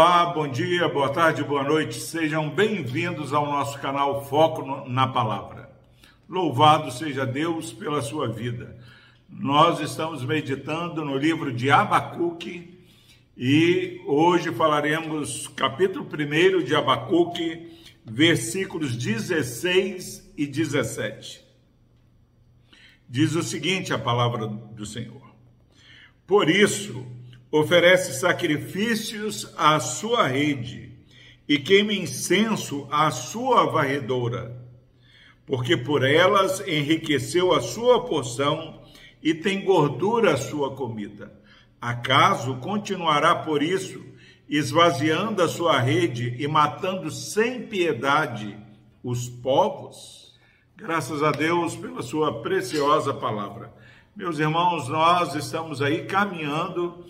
Olá, bom dia, boa tarde, boa noite. Sejam bem-vindos ao nosso canal Foco na Palavra. Louvado seja Deus pela sua vida. Nós estamos meditando no livro de Abacuque e hoje falaremos capítulo 1 de Abacuque, versículos 16 e 17. Diz o seguinte a palavra do Senhor: Por isso, oferece sacrifícios à sua rede e queima incenso à sua varredora, porque por elas enriqueceu a sua porção e tem gordura a sua comida. Acaso continuará por isso, esvaziando a sua rede e matando sem piedade os povos? Graças a Deus pela sua preciosa palavra. Meus irmãos, nós estamos aí caminhando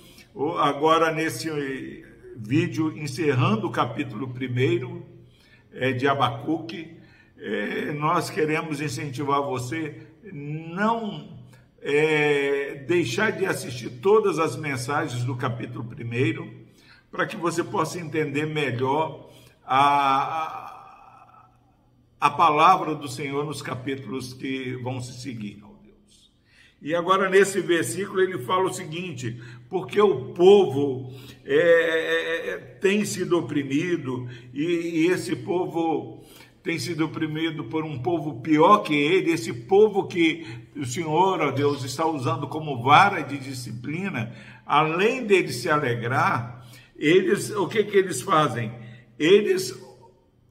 agora nesse vídeo, encerrando o capítulo 1 é, de Abacuque, é, nós queremos incentivar você não é, deixar de assistir todas as mensagens do capítulo 1 para que você possa entender melhor a, a palavra do Senhor nos capítulos que vão se seguir. E agora nesse versículo ele fala o seguinte: porque o povo é, é, é, tem sido oprimido e, e esse povo tem sido oprimido por um povo pior que ele, esse povo que o Senhor, ó Deus, está usando como vara de disciplina, além deles se alegrar, eles, o que que eles fazem? Eles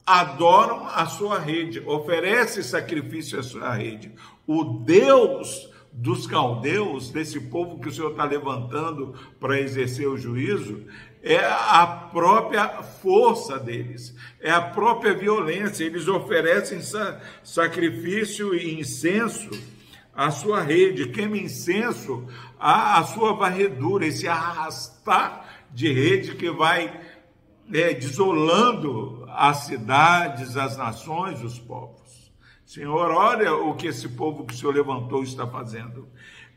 adoram a sua rede, oferecem sacrifício à sua rede. O Deus dos caldeus, desse povo que o Senhor está levantando para exercer o juízo, é a própria força deles, é a própria violência. Eles oferecem sacrifício e incenso à sua rede, queima incenso à, sua varredura, esse arrastar de rede que vai é, desolando as cidades, as nações, os povos. Senhor, olha o que esse povo que o Senhor levantou está fazendo.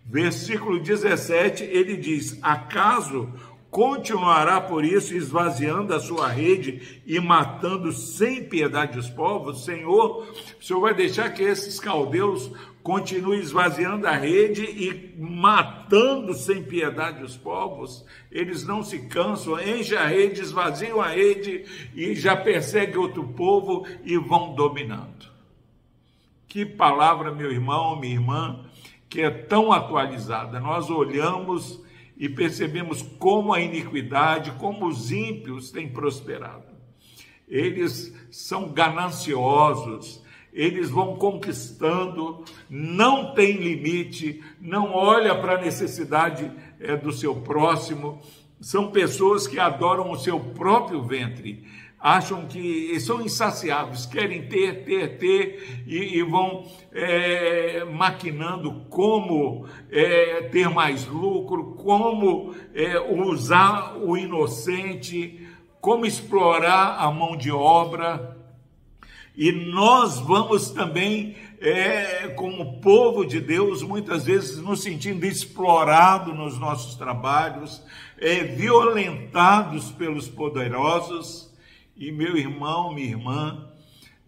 Versículo 17, ele diz: Acaso continuará por isso esvaziando a sua rede e matando sem piedade os povos? Senhor, o Senhor vai deixar que esses caldeus continuem esvaziando a rede e matando sem piedade os povos? Eles não se cansam, enchem a rede, esvaziam a rede e já perseguem outro povo e vão dominando. Que palavra, meu irmão, minha irmã, que é tão atualizada. Nós olhamos e percebemos como a iniquidade, como os ímpios têm prosperado. Eles são gananciosos, eles vão conquistando, não tem limite, não olha para a necessidade é, do seu próximo. São pessoas que adoram o seu próprio ventre acham que são insaciáveis, querem ter, ter, ter e, e vão é, maquinando como é, ter mais lucro, como é, usar o inocente, como explorar a mão de obra. E nós vamos também, é, como povo de Deus, muitas vezes nos sentindo explorados nos nossos trabalhos, é, violentados pelos poderosos e meu irmão, minha irmã,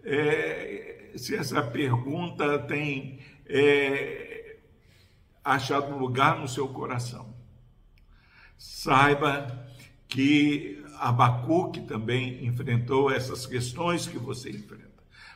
é, se essa pergunta tem é, achado lugar no seu coração, saiba que Abacuque também enfrentou essas questões que você enfrenta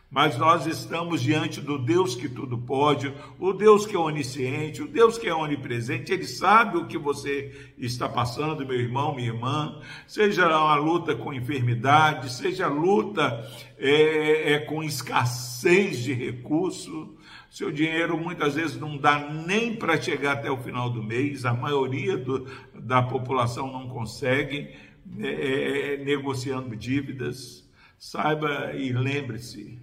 mas nós estamos diante do Deus que tudo pode, o Deus que é onisciente, o Deus que é onipresente, Ele sabe o que você está passando, meu irmão, minha irmã, seja uma luta com enfermidade, seja luta é, é, com escassez de recurso, seu dinheiro muitas vezes não dá nem para chegar até o final do mês, a maioria do, da população não consegue, é, é, é negociando dívidas. Saiba e lembre-se,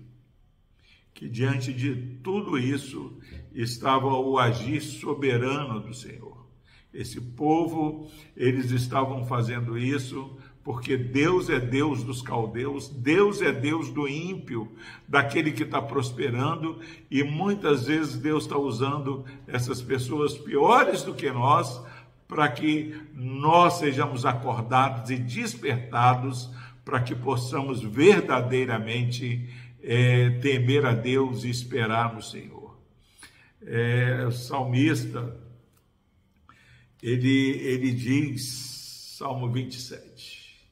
que diante de tudo isso estava o agir soberano do Senhor. Esse povo, eles estavam fazendo isso porque Deus é Deus dos caldeus, Deus é Deus do ímpio, daquele que está prosperando, e muitas vezes Deus está usando essas pessoas piores do que nós para que nós sejamos acordados e despertados para que possamos verdadeiramente é, temer a Deus e esperar no Senhor. É, o salmista, ele, ele diz, Salmo 27,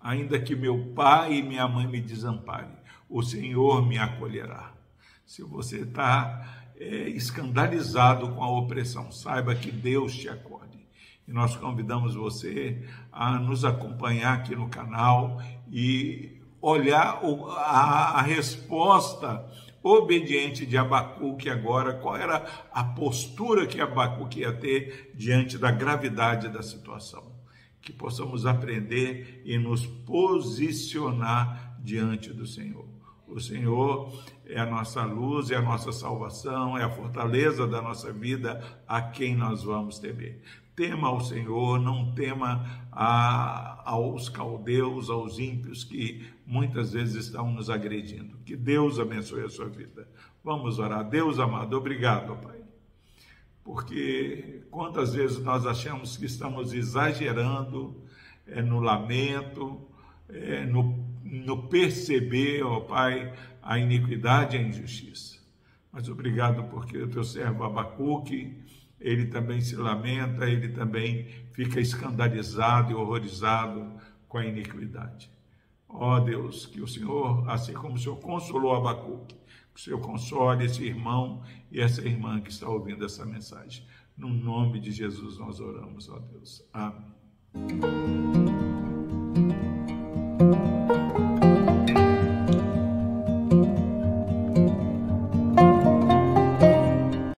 ainda que meu pai e minha mãe me desamparem, o Senhor me acolherá. Se você está é, escandalizado com a opressão, saiba que Deus te acode. E nós convidamos você a nos acompanhar aqui no canal e olhar a, a resposta obediente de Abacuque agora, qual era a postura que Abacuque ia ter diante da gravidade da situação. Que possamos aprender e nos posicionar diante do Senhor. O Senhor é a nossa luz, é a nossa salvação, é a fortaleza da nossa vida, a quem nós vamos temer. Tema ao Senhor, não tema a, aos caldeus, aos ímpios que muitas vezes estão nos agredindo. Que Deus abençoe a sua vida. Vamos orar. Deus amado, obrigado, Pai. Porque quantas vezes nós achamos que estamos exagerando é, no lamento, é, no no perceber, ó Pai, a iniquidade e a injustiça. Mas obrigado porque o teu servo Abacuque, ele também se lamenta, ele também fica escandalizado e horrorizado com a iniquidade. Ó Deus, que o Senhor, assim como o Senhor consolou Abacuque, que o Senhor console esse irmão e essa irmã que está ouvindo essa mensagem. No nome de Jesus nós oramos, ó Deus. Amém.